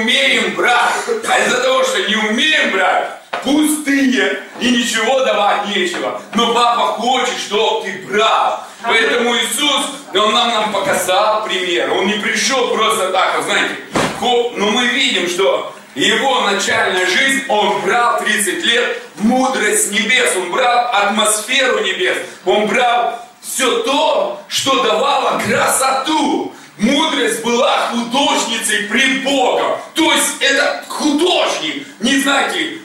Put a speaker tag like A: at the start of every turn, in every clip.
A: умеем брать. А из-за того, что не умеем брать, пустые и ничего давать нечего. Но папа хочет, чтобы ты брал. Поэтому Иисус, Он нам, нам показал пример. Он не пришел просто так, а знаете, но мы видим, что его начальная жизнь, он брал 30 лет мудрость небес, он брал атмосферу небес, он брал все то, что давало красоту. Мудрость была художницей пред Богом. То есть это художник. Не знаете,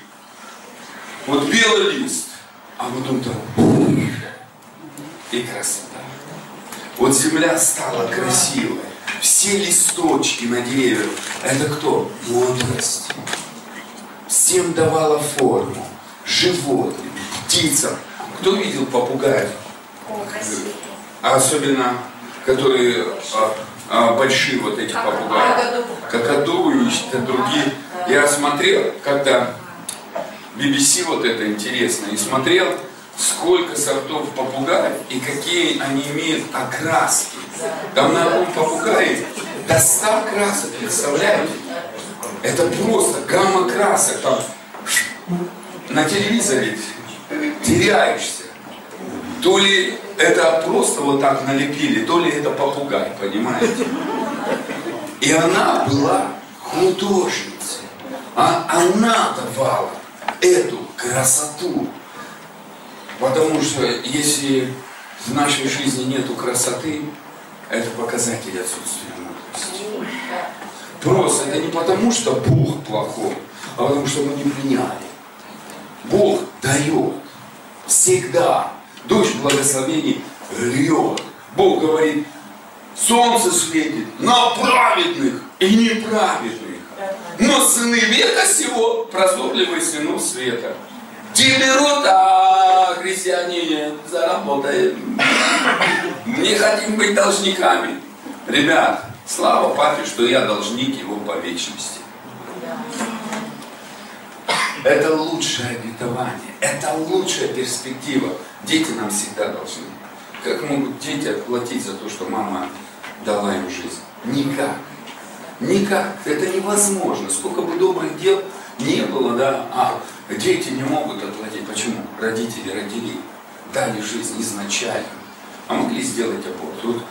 A: вот белый лист, а вот он там и красота. Вот земля стала красивой. Все листочки на деревьях. Это кто? Мудрость. Всем давала форму. Животным, птицам. Кто видел попугаев? Особенно, которые а, большие вот эти попугаи. Какаду и другие. Я смотрел, когда BBC вот это интересно, и смотрел, сколько сортов попугаев и какие они имеют окраски. Там на одном попугае до 100 красок, представляете? Это просто гамма красок. Там на телевизоре теряешься. То ли это просто вот так налепили, то ли это попугай, понимаете? И она была художницей. А она давала эту красоту. Потому что если в нашей жизни нету красоты, это показатель отсутствия мудрости. Просто это не потому, что Бог плохой, а потому что мы не приняли. Бог дает всегда. Дождь благословений льет. Бог говорит, солнце светит на праведных и неправедных. Но сыны века сего прозорливые сынов света. Те берут, а христиане заработаем. Не хотим быть должниками. Ребят, слава папе, что я должник его по вечности. Это лучшее обетование, это лучшая перспектива. Дети нам всегда должны. Как могут дети отплатить за то, что мама дала им жизнь? Никак. Никак. Это невозможно. Сколько бы добрых дел не было, да, а дети не могут отплатить. Почему? Родители родили, дали жизнь изначально, а могли сделать аборт. Вот,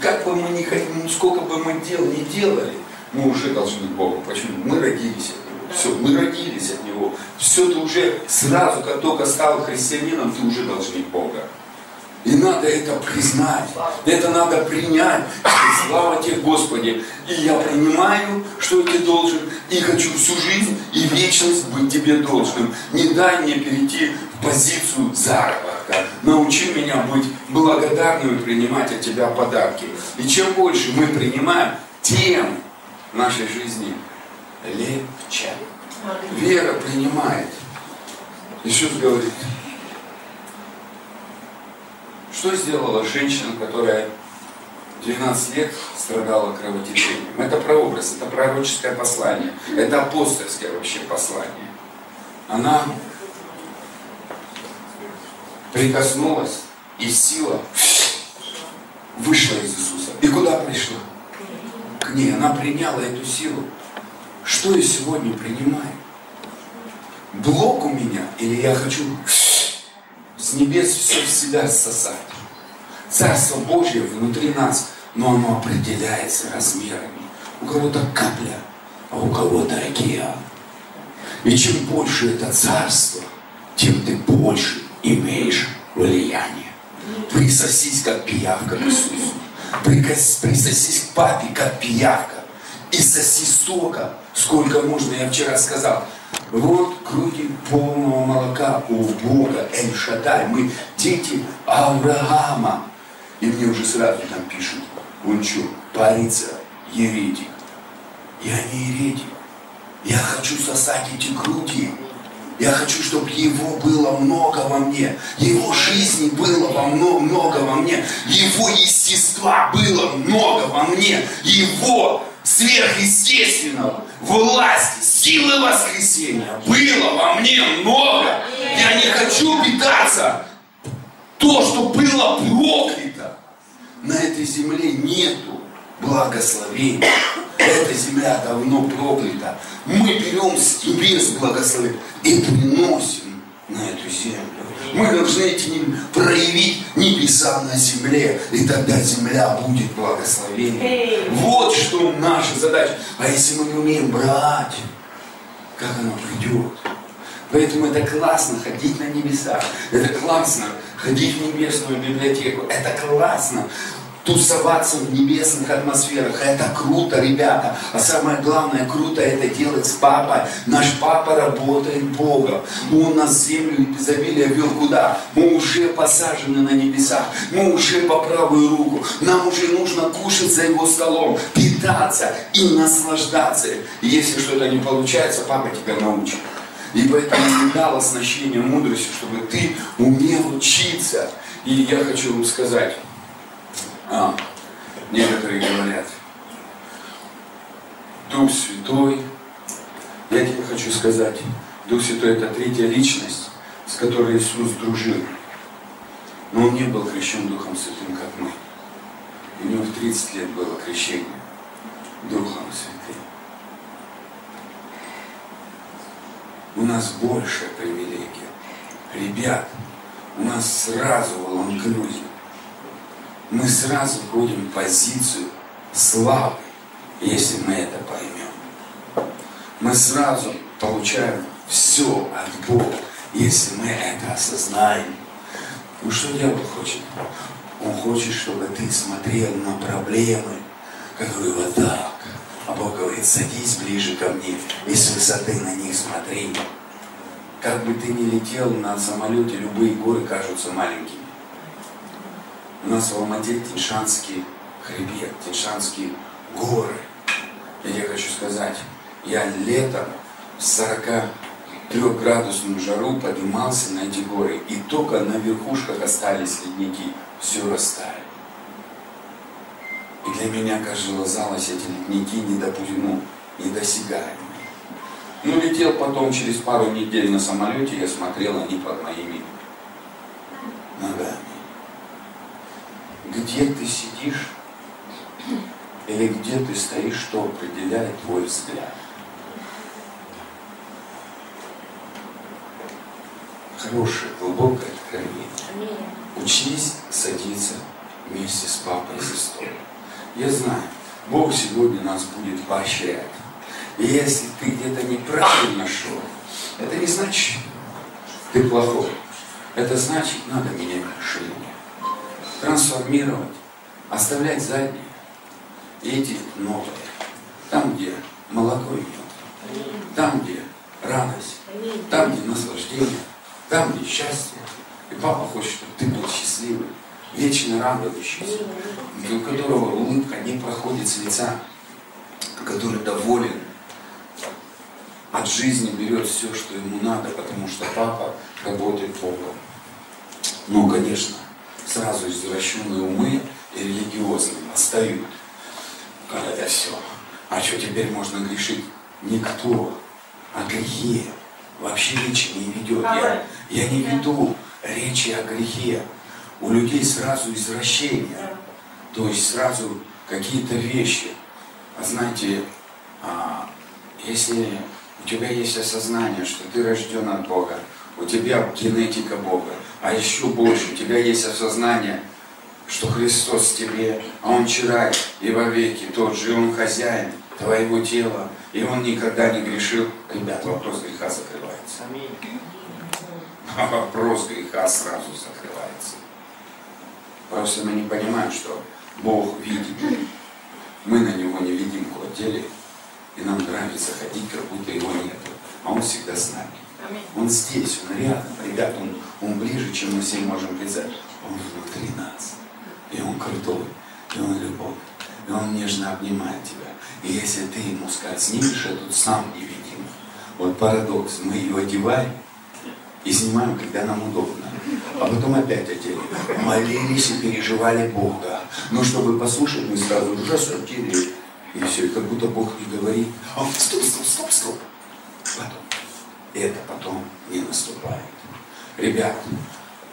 A: как бы мы ни хотели, сколько бы мы дел не делали, мы уже должны Богу. Почему? Мы родились. Все, мы родились от Него. Все, ты уже сразу, как только стал христианином, ты уже должник Бога. И надо это признать, это надо принять. И слава тебе, Господи. И я принимаю, что тебе должен, и хочу всю жизнь и вечность быть тебе должным. Не дай мне перейти в позицию заработка. Научи меня быть благодарным и принимать от тебя подарки. И чем больше мы принимаем, тем в нашей жизни легче. Вера принимает. Иисус говорит, что сделала женщина, которая 12 лет страдала кровотечением? Это прообраз, это пророческое послание, это апостольское вообще послание. Она прикоснулась, и сила вышла из Иисуса. И куда пришла? К ней. Она приняла эту силу. Что я сегодня принимаю? Блок у меня, или я хочу с небес все в себя сосать. Царство Божье внутри нас, но оно определяется размерами. У кого-то капля, а у кого-то океан. И чем больше это царство, тем ты больше имеешь влияние. Присосись, как пиявка к Иисусу. Присосись к папе, как пиявка. И соси столько, сколько можно. Я вчера сказал, вот груди полного молока у Бога, Эль-Шадай. Мы дети Авраама. И мне уже сразу там пишут, он что, парится, еретик. Я не еретик. Я хочу сосать эти груди. Я хочу, чтобы его было много во мне. Его жизни было во много, много во мне. Его естества было много во мне. Его сверхъестественного, власти, силы воскресения было во мне много. Я не хочу питаться то, что было проклято. На этой земле нету благословения. Эта земля давно проклята. Мы берем с небес благословение и приносим на эту землю. Мы должны эти проявить небеса на земле, и тогда земля будет благословением. Вот что наша задача. А если мы не умеем брать, как оно придет? Поэтому это классно ходить на небеса. Это классно ходить в небесную библиотеку. Это классно тусоваться в небесных атмосферах. Это круто, ребята. А самое главное, круто это делать с папой. Наш папа работает Богом. Он нас землю изобилия вел куда? Мы уже посажены на небесах. Мы уже по правую руку. Нам уже нужно кушать за его столом, питаться и наслаждаться. Если что-то не получается, папа тебя научит. И поэтому не дал оснащение мудростью, чтобы ты умел учиться. И я хочу вам сказать, а, некоторые говорят, Дух Святой, я тебе хочу сказать, Дух Святой это третья личность, с которой Иисус дружил. Но он не был крещен Духом Святым, как мы. У него в 30 лет было крещение Духом Святым. У нас большая привилегия. Ребят, у нас сразу в инклюзив мы сразу в позицию славы, если мы это поймем. Мы сразу получаем все от Бога, если мы это осознаем. Ну что дьявол хочет? Он хочет, чтобы ты смотрел на проблемы, которые вот так. А Бог говорит, садись ближе ко мне и с высоты на них смотри. Как бы ты ни летел на самолете, любые горы кажутся маленькими. У нас в Алмате Тиншанский хребет, Тиншанские горы. Я тебе хочу сказать, я летом в 43-градусную жару поднимался на эти горы, и только на верхушках остались ледники, все растаяли. И для меня, казалось, эти ледники недопустимы, недосягаемые. Ну, летел потом через пару недель на самолете, я смотрел, они под моими ногами где ты сидишь или где ты стоишь, что определяет твой взгляд. Хорошее, глубокое откровение. Учись садиться вместе с папой за стол. Я знаю, Бог сегодня нас будет поощрять. И если ты где-то неправильно шел, это не значит, ты плохой. Это значит, надо менять мышление трансформировать, оставлять задние и идти новое. Там, где молоко идет, там, где радость, там, где наслаждение, там, где счастье. И папа хочет, чтобы ты был счастливый, вечно радующийся, у которого улыбка не проходит с лица, который доволен, от жизни берет все, что ему надо, потому что папа работает Богом. Ну, конечно, сразу извращенные умы и религиозные настают. Как это все? А что теперь можно грешить? Никто о грехе вообще речи не ведет. Я, я не веду речи о грехе. У людей сразу извращение. То есть сразу какие-то вещи. А знаете, а, если у тебя есть осознание, что ты рожден от Бога, у тебя генетика Бога, а еще больше, у тебя есть осознание, что Христос в тебе, а Он вчера и вовеки тот же, Он хозяин твоего тела, и Он никогда не грешил. Ребят, вопрос греха закрывается. А вопрос греха сразу закрывается. Просто мы не понимаем, что Бог видит. Мы на Него не видим в деле, и нам нравится ходить, как будто Его нет. А Он всегда с нами. Он здесь, он рядом, ребят, он, он ближе, чем мы все можем представить. Он внутри нас. И он крутой, и он любовь, и он нежно обнимает тебя. И если ты ему снимешь этот сам невидимый, вот парадокс, мы ее одеваем и снимаем, когда нам удобно. А потом опять одели. Молились и переживали Бога. Но чтобы послушать, мы сразу раз одели. И все, и как будто Бог не говорит. А, стоп, стоп, стоп, стоп. Потом это потом не наступает. Ребят,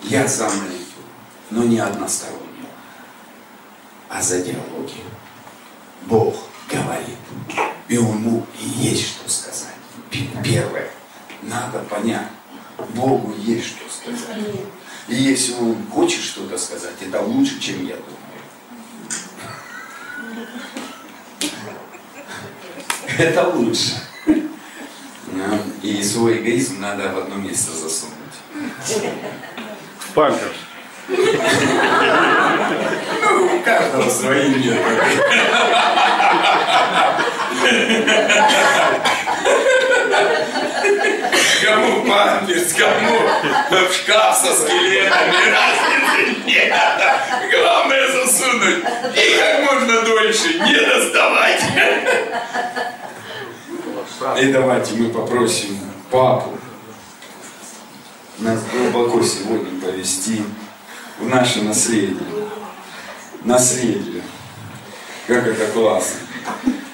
A: я за молитву, но не одностороннюю, а за диалоги. Бог говорит. И ему есть что сказать. Первое. Надо понять. Богу есть что сказать. И если он хочет что-то сказать, это лучше, чем я думаю. Это лучше. И свой эгоизм надо в одно место засунуть.
B: В памперс.
A: Ну, у каждого свои методы.
C: Кому памперс, кому в шкаф со скелетами, разницы нет. Главное засунуть и как можно дольше не доставать.
A: И давайте мы попросим папу нас глубоко сегодня повести в наше наследие. Наследие. Как это классно.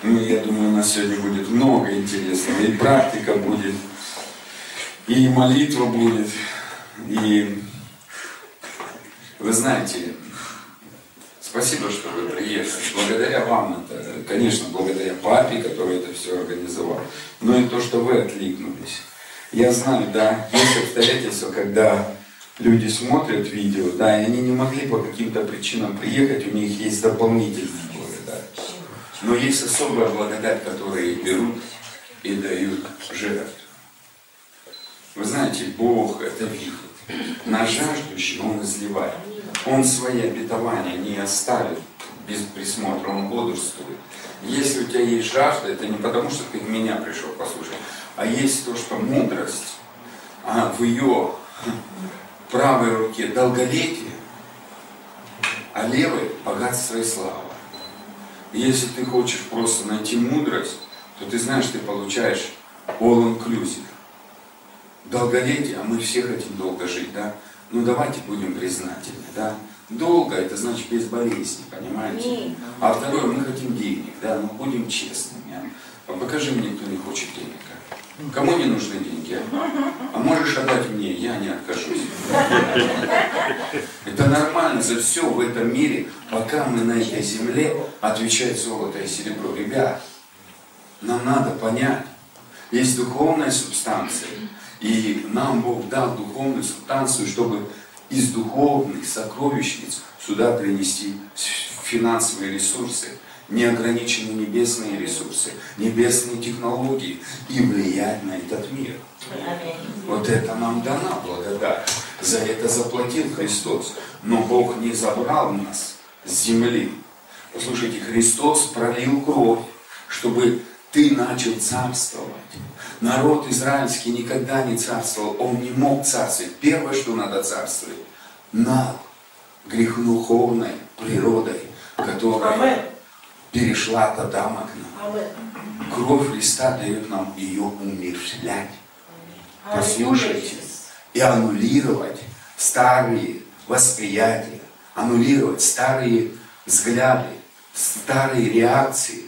A: Ну, я думаю, у нас сегодня будет много интересного. И практика будет, и молитва будет, и вы знаете, спасибо, что вы приехали. Благодаря вам это, конечно, благодаря папе, который это все организовал, но и то, что вы откликнулись. Я знаю, да, есть обстоятельства, когда люди смотрят видео, да, и они не могли по каким-то причинам приехать, у них есть дополнительные но есть особая благодать, которые берут и дают жертву. Вы знаете, Бог это видит. На жаждущего Он изливает. Он свои обетования не оставит без присмотра, Он бодрствует. Если у тебя есть жажда, это не потому, что ты меня пришел послушать, а есть то, что мудрость, а в ее правой руке долголетие, а левой богатство и слава. Если ты хочешь просто найти мудрость, то ты знаешь, ты получаешь all inclusive. Долголетие, а мы все хотим долго жить, да? Ну давайте будем признательны, да? Долго, это значит без болезни, понимаете? А второе, мы хотим денег, да? Ну будем честными. А покажи мне, кто не хочет денег. Кому не нужны деньги? А можешь отдать мне, я не откажусь. Это нормально за все в этом мире, пока мы на этой земле, отвечает золото и серебро. Ребят, нам надо понять, есть духовная субстанция, и нам Бог дал духовную субстанцию, чтобы из духовных сокровищниц сюда принести финансовые ресурсы неограничены небесные ресурсы, небесные технологии и влиять на этот мир. Вот это нам дана благодать. За это заплатил Христос. Но Бог не забрал нас с земли. Послушайте, Христос пролил кровь, чтобы ты начал царствовать. Народ израильский никогда не царствовал, он не мог царствовать. Первое, что надо царствовать, над греховной природой, которая перешла от Адама к нам. Кровь Христа дает нам ее умершлять. Послушайте. И аннулировать старые восприятия, аннулировать старые взгляды, старые реакции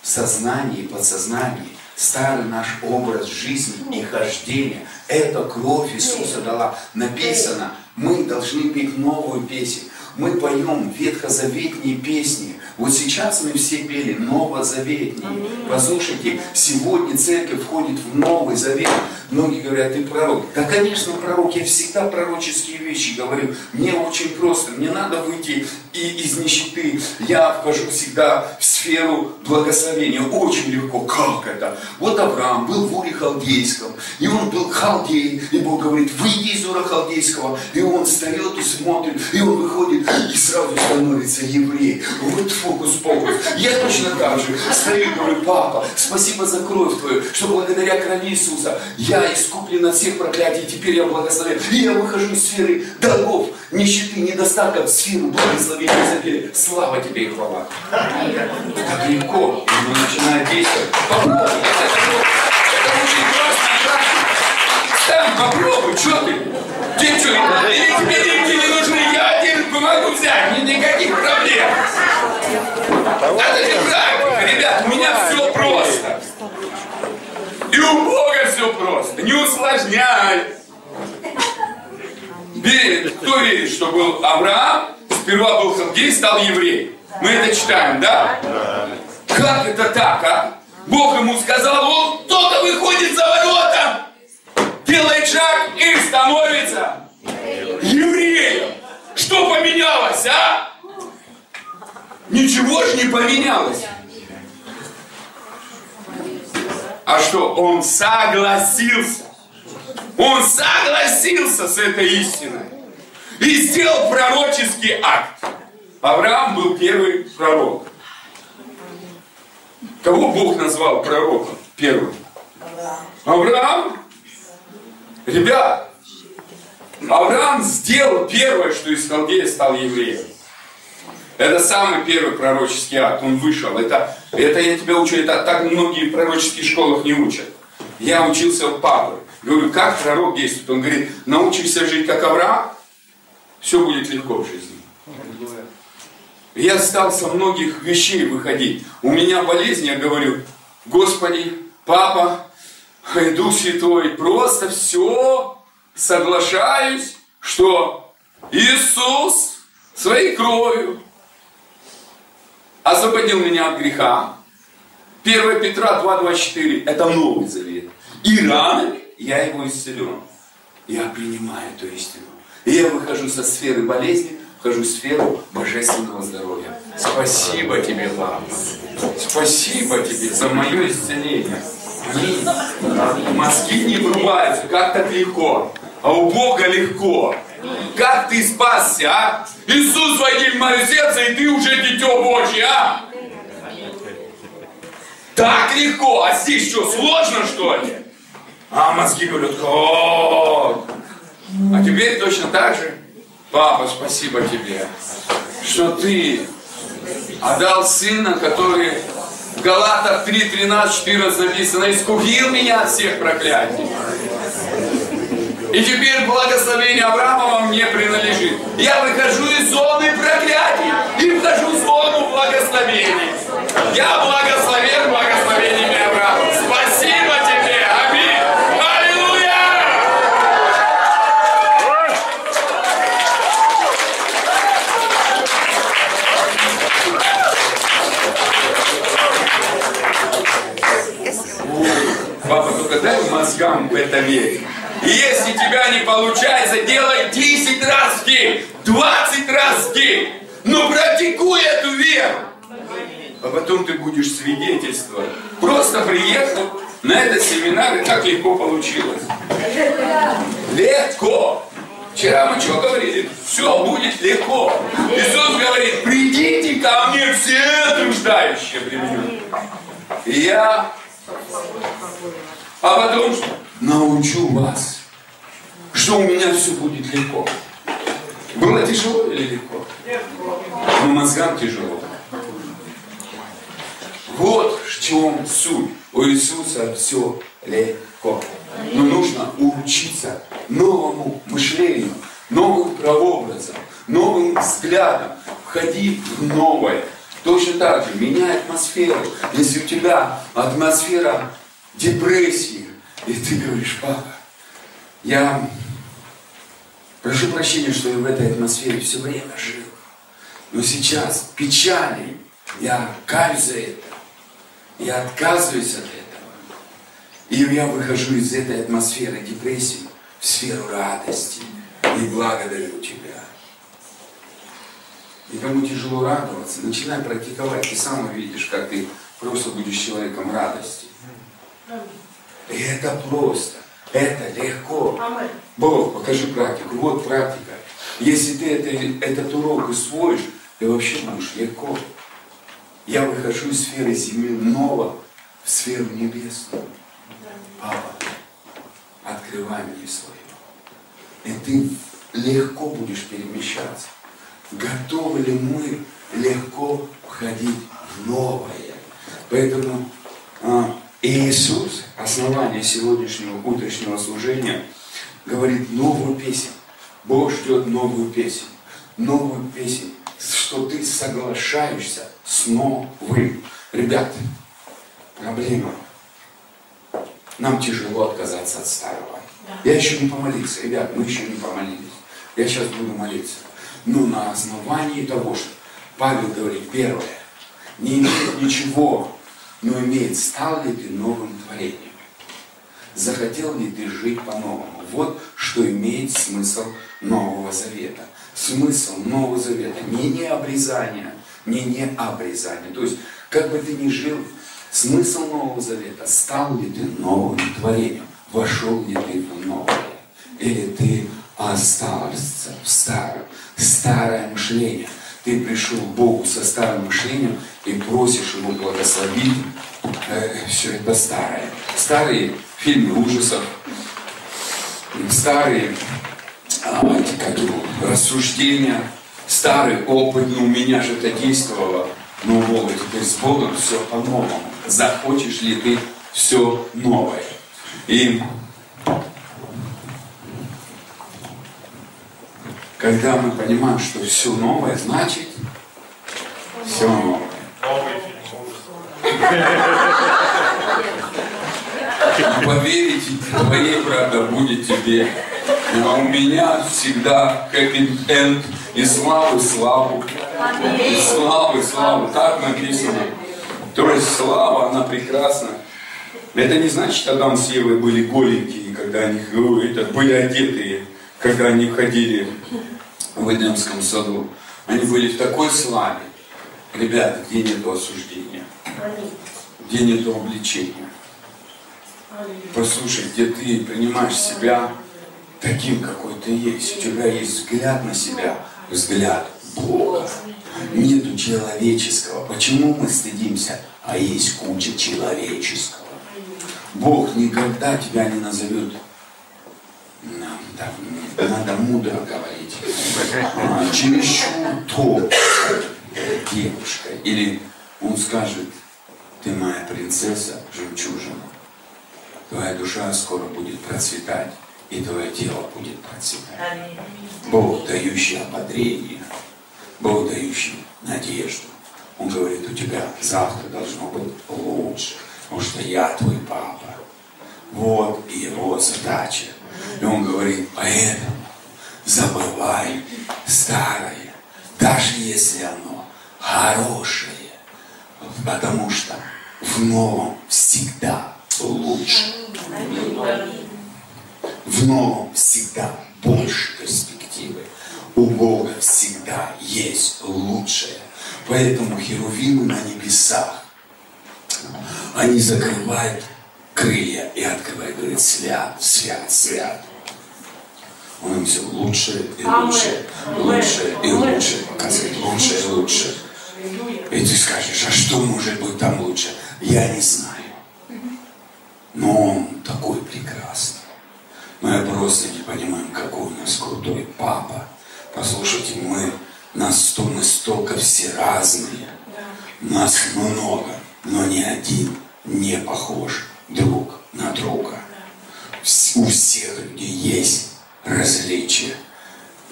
A: в сознании и подсознании, старый наш образ жизни и хождения. Это кровь Иисуса дала. Написано, мы должны петь новую песню. Мы поем ветхозаветные песни, вот сейчас мы все пели новозаветние. Послушайте, сегодня церковь входит в Новый Завет. Многие говорят, ты пророк. Да, конечно, пророк. Я всегда пророческие вещи говорю. Мне очень просто. Мне надо выйти и из нищеты. Я вхожу всегда в сферу благословения. Очень легко. Как это? Вот Авраам был в Уре Халдейском. И он был халдей. И Бог говорит, выйди из Ура Халдейского. И он встает и смотрит. И он выходит и сразу становится еврей. Вот фокус-покус. Я точно так же стою и говорю, папа, спасибо за кровь твою, что благодаря крови Иисуса я искуплен от всех проклятий, теперь я благословен. И я выхожу из сферы долгов, нищеты, недостатка в сферу благословения запели. Слава тебе и хвала. Так легко, и мы начинаем действовать. Попробуй, это, очень классно, Сам попробуй, что ты? Ты что, тебе деньги не нужны, я один помогу взять, никаких проблем. Это не так, ребят, у меня все просто. И у Бога все просто, не усложняй. Верит, кто верит, что был Авраам, сперва был халдей, стал еврей? Мы это читаем, да? Как это так, а? Бог ему сказал, он только выходит за ворота, делает шаг и становится евреем. Что поменялось, а? Ничего же не поменялось. А что? Он согласился. Он согласился с этой истиной. И сделал пророческий акт. Авраам был первый пророк. Кого Бог назвал пророком первым? Авраам. Ребят, Авраам сделал первое, что из Халдея стал евреем. Это самый первый пророческий акт. Он вышел. Это, это я тебя учу. Это так многие в пророческих школах не учат. Я учился у папы. Говорю, как пророк действует? Он говорит, научишься жить как Авраам, все будет легко в жизни. Я стал со многих вещей выходить. У меня болезнь, я говорю, Господи, Папа, Дух Святой, просто все соглашаюсь, что Иисус своей кровью освободил меня от греха. 1 Петра 2.24 это Новый Завет. И ранами я его исцелен. Я принимаю эту истину. И я выхожу со сферы болезни, вхожу в сферу божественного здоровья. Спасибо тебе, Папа. Спасибо тебе за мое исцеление. Аминь. Мозги не врубаются, как так легко. А у Бога легко. Как ты спасся, а? Иисус, войди в мое сердце, и ты уже дитё Божье, а? Так легко, а здесь что, сложно что ли? А мозги говорят, о, а теперь точно так же. Папа, спасибо тебе, что ты отдал сына, который в Галатах 3, 13, 14 написано, искупил меня от всех проклятий. И теперь благословение Авраамова мне принадлежит. Я выхожу из зоны проклятий и вхожу в зону благословений. Я благословен будешь свидетельствовать. Просто приехал на этот семинар, и так легко получилось. Легко. Вчера мы что говорили? Все будет легко. Иисус говорит, придите ко мне все труждающие при И я а потом научу вас, что у меня все будет легко. Было тяжело или легко? Но мозгам тяжело. Вот в чем суть. У Иисуса все легко. Но нужно учиться новому мышлению, новым прообразом, новым взглядом, входить в новое. Точно так же, меняй атмосферу. Если у тебя атмосфера депрессии, и ты говоришь, папа, я прошу прощения, что я в этой атмосфере все время жил. Но сейчас печали, я каюсь за это. Я отказываюсь от этого. И я выхожу из этой атмосферы депрессии в сферу радости. И благодарю тебя. И кому тяжело радоваться, начинай практиковать. Ты сам увидишь, как ты просто будешь человеком радости. И это просто. Это легко. Бог, покажи практику. Вот практика. Если ты это, этот урок усвоишь, ты вообще будешь легко. Я выхожу из сферы земного в сферу небесную. Папа, открывай мне свое. И ты легко будешь перемещаться. Готовы ли мы легко входить в новое? Поэтому а, Иисус, основание сегодняшнего утреннего служения, говорит новую песню. Бог ждет новую песню. Новую песню, что ты соглашаешься с новым. Ребята, проблема. Нам тяжело отказаться от старого. Я еще не помолился. Ребят, мы еще не помолились. Я сейчас буду молиться. Но на основании того, что Павел говорит, первое, не имеет ничего, но имеет, стал ли ты новым творением? Захотел ли ты жить по-новому? Вот что имеет смысл Нового Завета. Смысл Нового Завета не не обрезание, не не обрезание. То есть, как бы ты ни жил, смысл Нового Завета, стал ли ты новым творением? Вошел ли ты в новое? Или ты остался в старом? Старое мышление. Ты пришел к Богу со старым мышлением и просишь Его благословить э, все это старое. Старые фильмы ужасов, старые а, как его, рассуждения, старый опыт, ну у меня же это действовало, но Бога теперь с Богом все по-новому. Захочешь ли ты все новое? И когда мы понимаем, что все новое, значит все новое. Поверить твоей правда будет тебе. А у меня всегда happy end и славы славу. И славы славу. Так написано. То есть слава, она прекрасна. Это не значит, Адам с Евой были голенькие, когда они это, были одетые, когда они ходили в Эдемском саду. Они были в такой славе. Ребята, где нет осуждения? Где нет обличения? Послушай, где ты принимаешь себя таким, какой ты есть. У тебя есть взгляд на себя, взгляд Бога. Нету человеческого. Почему мы стыдимся? А есть куча человеческого. Бог никогда тебя не назовет нам, да, надо мудро говорить. А, чересчур то девушка. Или он скажет, ты моя принцесса, жемчужина. Твоя душа скоро будет процветать, и твое тело будет процветать. Бог, дающий ободрение, Бог, дающий надежду. Он говорит, у тебя завтра должно быть лучше потому что я твой папа. Вот его задача. И он говорит, поэтому забывай старое, даже если оно хорошее, потому что в новом всегда лучше. В новом всегда больше перспективы. У Бога всегда есть лучшее. Поэтому херувимы на небесах они закрывают крылья и открывают, говорят, свят, свят, свят. Он им все лучше и лучше, лучше и лучше, показывает лучше и лучше. И ты скажешь, а что может быть там лучше? Я не знаю. Но он такой прекрасный. Я просто не понимаю, какой у нас крутой папа. Послушайте, мы нас мы столько все разные. Нас много но ни один не похож друг на друга. У всех людей есть различия.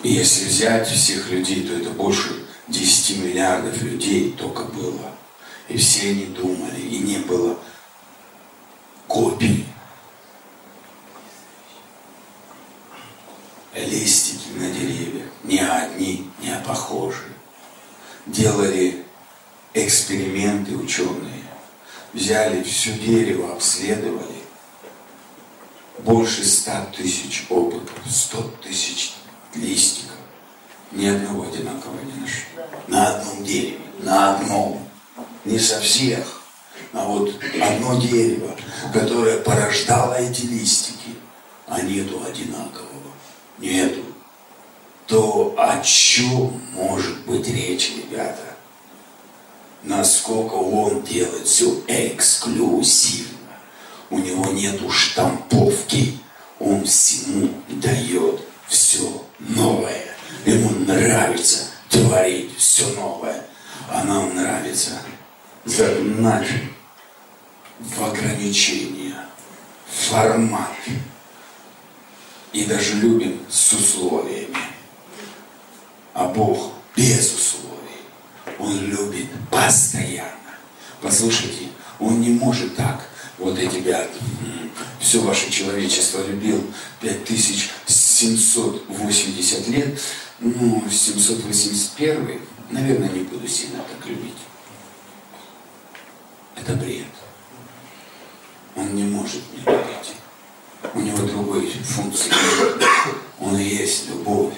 A: И если взять всех людей, то это больше 10 миллиардов людей только было. И все они думали, и не было Листики на деревьях, не одни, не похожие. Делали эксперименты ученые. Взяли все дерево, обследовали. Больше ста тысяч опытов, сто тысяч листиков. Ни одного одинакового не нашли. На одном дереве, на одном. Не со всех, а вот одно дерево, которое порождало эти листики, а нету одинакового. Нету. То о чем может быть речь, ребята? насколько он делает все эксклюзивно. У него нету штамповки, он всему дает все новое. Ему нравится творить все новое. А нам нравится загнать в ограничения, формат. И даже любим с условиями. А Бог без условий. Он любит постоянно. Послушайте, Он не может так. Вот я тебя, все ваше человечество любил 5780 лет, ну, 781, наверное, не буду сильно так любить. это бред. Он не может не любить. У него другой функции. Он есть любовь.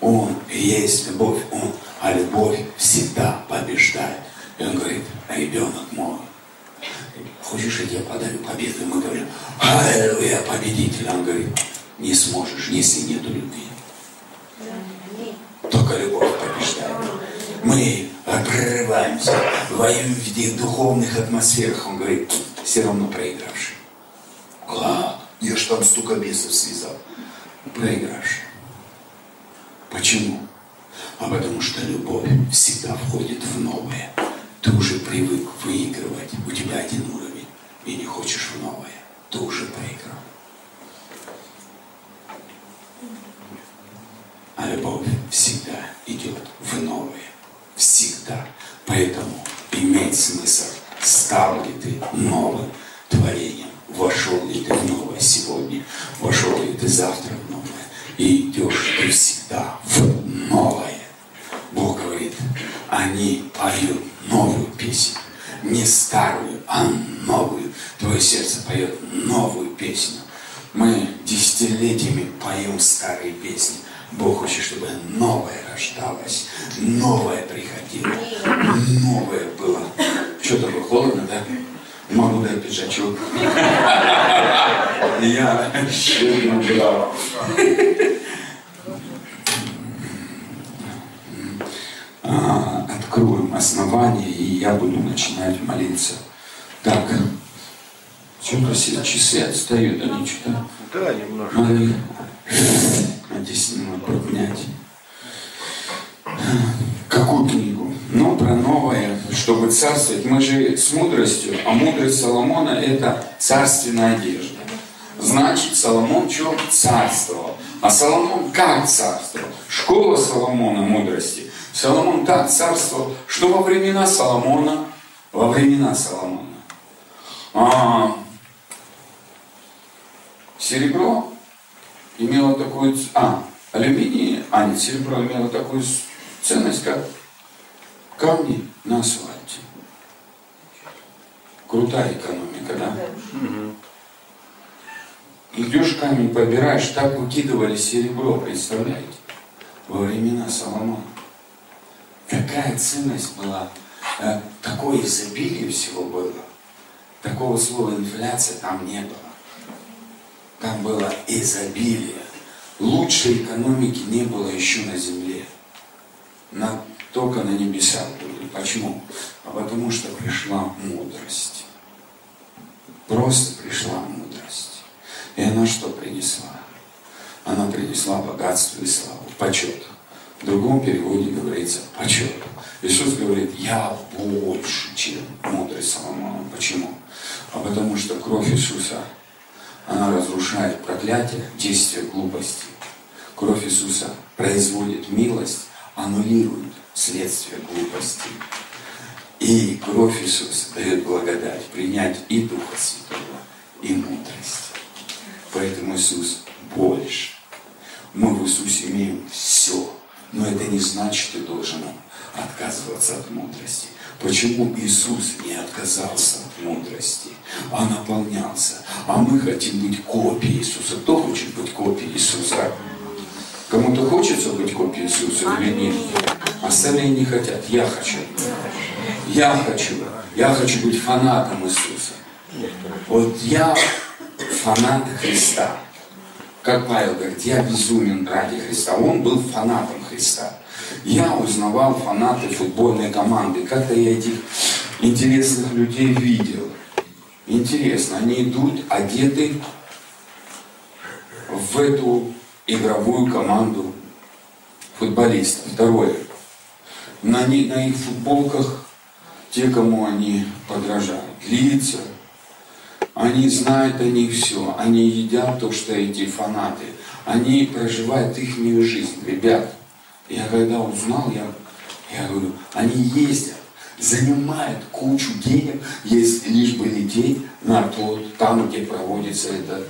A: Он есть любовь. Он, а любовь всегда побеждает. И он говорит, ребенок мой, хочешь, я тебе подарю победу? И мы говорим, аллилуйя, победитель. Он говорит, не сможешь, если нету любви. Только любовь побеждает. Мы прорываемся, воюем в духовных атмосферах. Он говорит, все равно проигравший.
D: А, я ж там столько бесов связал.
A: Проигравший. Почему? А потому что любовь всегда входит в новое. Ты уже привык выигрывать. У тебя один уровень. И не хочешь в новое. Ты уже проиграл. А любовь всегда идет в новое. Всегда. Поэтому имеет смысл, стал ли ты новым творением, вошел ли ты в новое сегодня, вошел ли ты завтра в новое. И идешь ты всегда в новое. Бог говорит, они поют новую песню. Не старую, а новую. Твое сердце поет новую песню. Мы десятилетиями поем старые песни. Бог хочет, чтобы новое рождалось, новое приходило, новое было. Что такое, холодно, да? Могу дать пиджачок. Я брал. А, откроем основание, и я буду начинать молиться. Так, что-то все часы отстают, они что-то...
B: Да, немножко.
A: Надо их 10 минут поднять. Какую чтобы царствовать. Мы же с мудростью, а мудрость Соломона – это царственная одежда. Значит, Соломон что? Царствовал. А Соломон как царствовал? Школа Соломона мудрости. Соломон так царствовал, что во времена Соломона, во времена Соломона, а, серебро имело такую, а, алюминий, а нет, серебро имело такую ценность, как камни на асфальте. Крутая экономика, да? Идешь камень побираешь, так выкидывали серебро, представляете? Во времена Соломона. Какая ценность была, э, такое изобилие всего было. Такого слова инфляция там не было. Там было изобилие. Лучшей экономики не было еще на земле. На, только на небесах были. Почему? А потому что пришла мудрость. Просто пришла мудрость. И она что принесла? Она принесла богатство и славу, почет. В другом переводе говорится почет. Иисус говорит, я больше, чем мудрость Соломона. Почему? А потому что кровь Иисуса, она разрушает проклятие, действие глупости. Кровь Иисуса производит милость, аннулирует следствие глупости. И кровь Иисуса дает благодать принять и Духа Святого, и мудрость. Поэтому Иисус больше. Мы в Иисусе имеем все. Но это не значит, что ты должен отказываться от мудрости. Почему Иисус не отказался от мудрости, а наполнялся? А мы хотим быть копией Иисуса. Кто хочет быть копией Иисуса? Кому-то хочется быть копией Иисуса или нет? Остальные не хотят. Я хочу. Я хочу. Я хочу быть фанатом Иисуса. Вот я фанат Христа. Как Павел говорит, я безумен ради Христа. Он был фанатом Христа. Я узнавал фанаты футбольной команды. Как-то я этих интересных людей видел. Интересно, они идут одеты в эту игровую команду футболистов. Второе. На, не, на их футболках те, кому они подражают. Лица. Они знают о них все. Они едят то, что эти фанаты. Они проживают их жизнь. Ребят, я когда узнал, я, я говорю, они ездят, занимают кучу денег, есть лишь бы лететь на тот, там, где проводится этот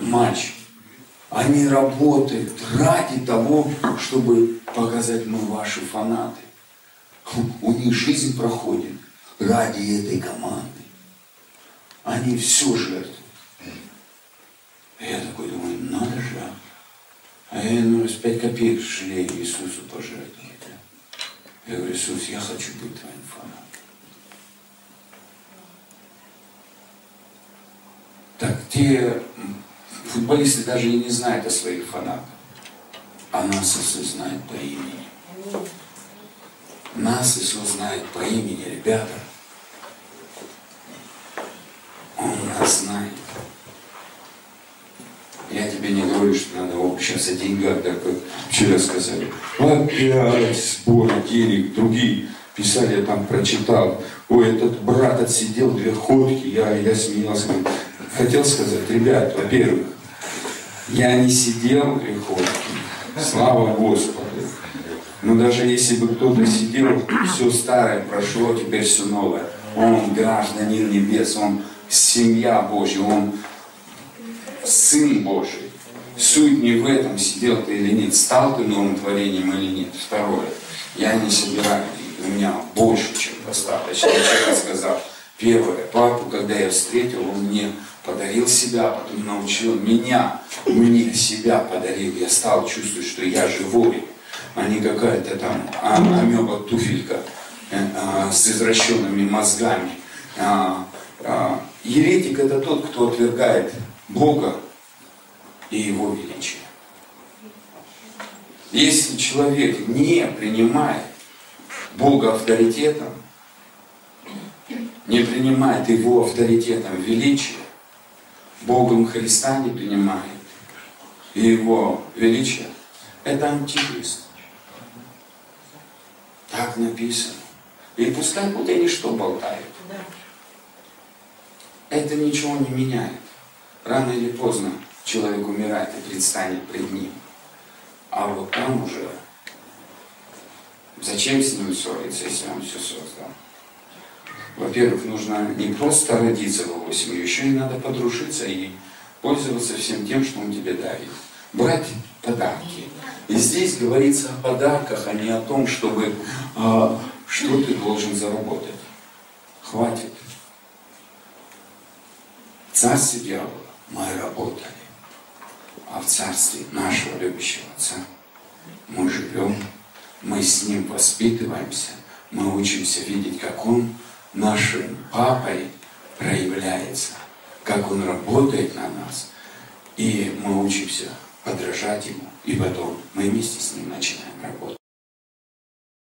A: матч. Они работают ради того, чтобы показать, мы ваши фанаты. У них жизнь проходит ради этой команды. Они все жертвуют. Я такой думаю, надо же. А я, ну, с пять копеек жалею Иисусу пожертвовать. Я говорю, Иисус, я хочу быть твоим фанатом. Так те футболисты даже и не знают о своих фанатах. А нас Иисус знает по имени. Нас Иисус знает по имени, ребята. Он нас знает. Я тебе не говорю, что надо о, сейчас о деньгах, так как вчера сказали. Опять сбор денег, другие писали, я там прочитал. Ой, этот брат отсидел две ходки, я, я смеялся. Хотел сказать, ребят, во-первых, я не сидел ходки, слава Господу. Но даже если бы кто-то сидел, все старое прошло, теперь все новое. Он гражданин небес, он семья Божья, он Сын Божий. Суть не в этом, сидел ты или нет, стал ты новым творением или нет. Второе. Я не собираю, у меня больше, чем достаточно. Я сказал, первое, папу, когда я встретил, он мне подарил себя, потом научил меня, мне себя подарил. Я стал чувствовать, что я живой, а не какая-то там а, амеба туфелька э, а, с извращенными мозгами. А, а, еретик это тот, кто отвергает Бога и Его величие. Если человек не принимает Бога авторитетом, не принимает Его авторитетом величие, Богом Христа не принимает и Его величие, это антихрист. Так написано. И пускай будто ничто болтает. Это ничего не меняет. Рано или поздно человек умирает и предстанет пред ним. А вот там уже, зачем с ним ссориться, если он все создал? Во-первых, нужно не просто родиться в его семью, еще и надо подружиться и пользоваться всем тем, что он тебе дарит. Брать подарки. И здесь говорится о подарках, а не о том, чтобы а, что ты должен заработать. Хватит. Царстве дьявола мы работали, а в царстве нашего любящего Отца мы живем, мы с Ним воспитываемся, мы учимся видеть, как Он нашим папой проявляется, как Он работает на нас, и мы учимся подражать Ему, и потом мы вместе с Ним начинаем работать.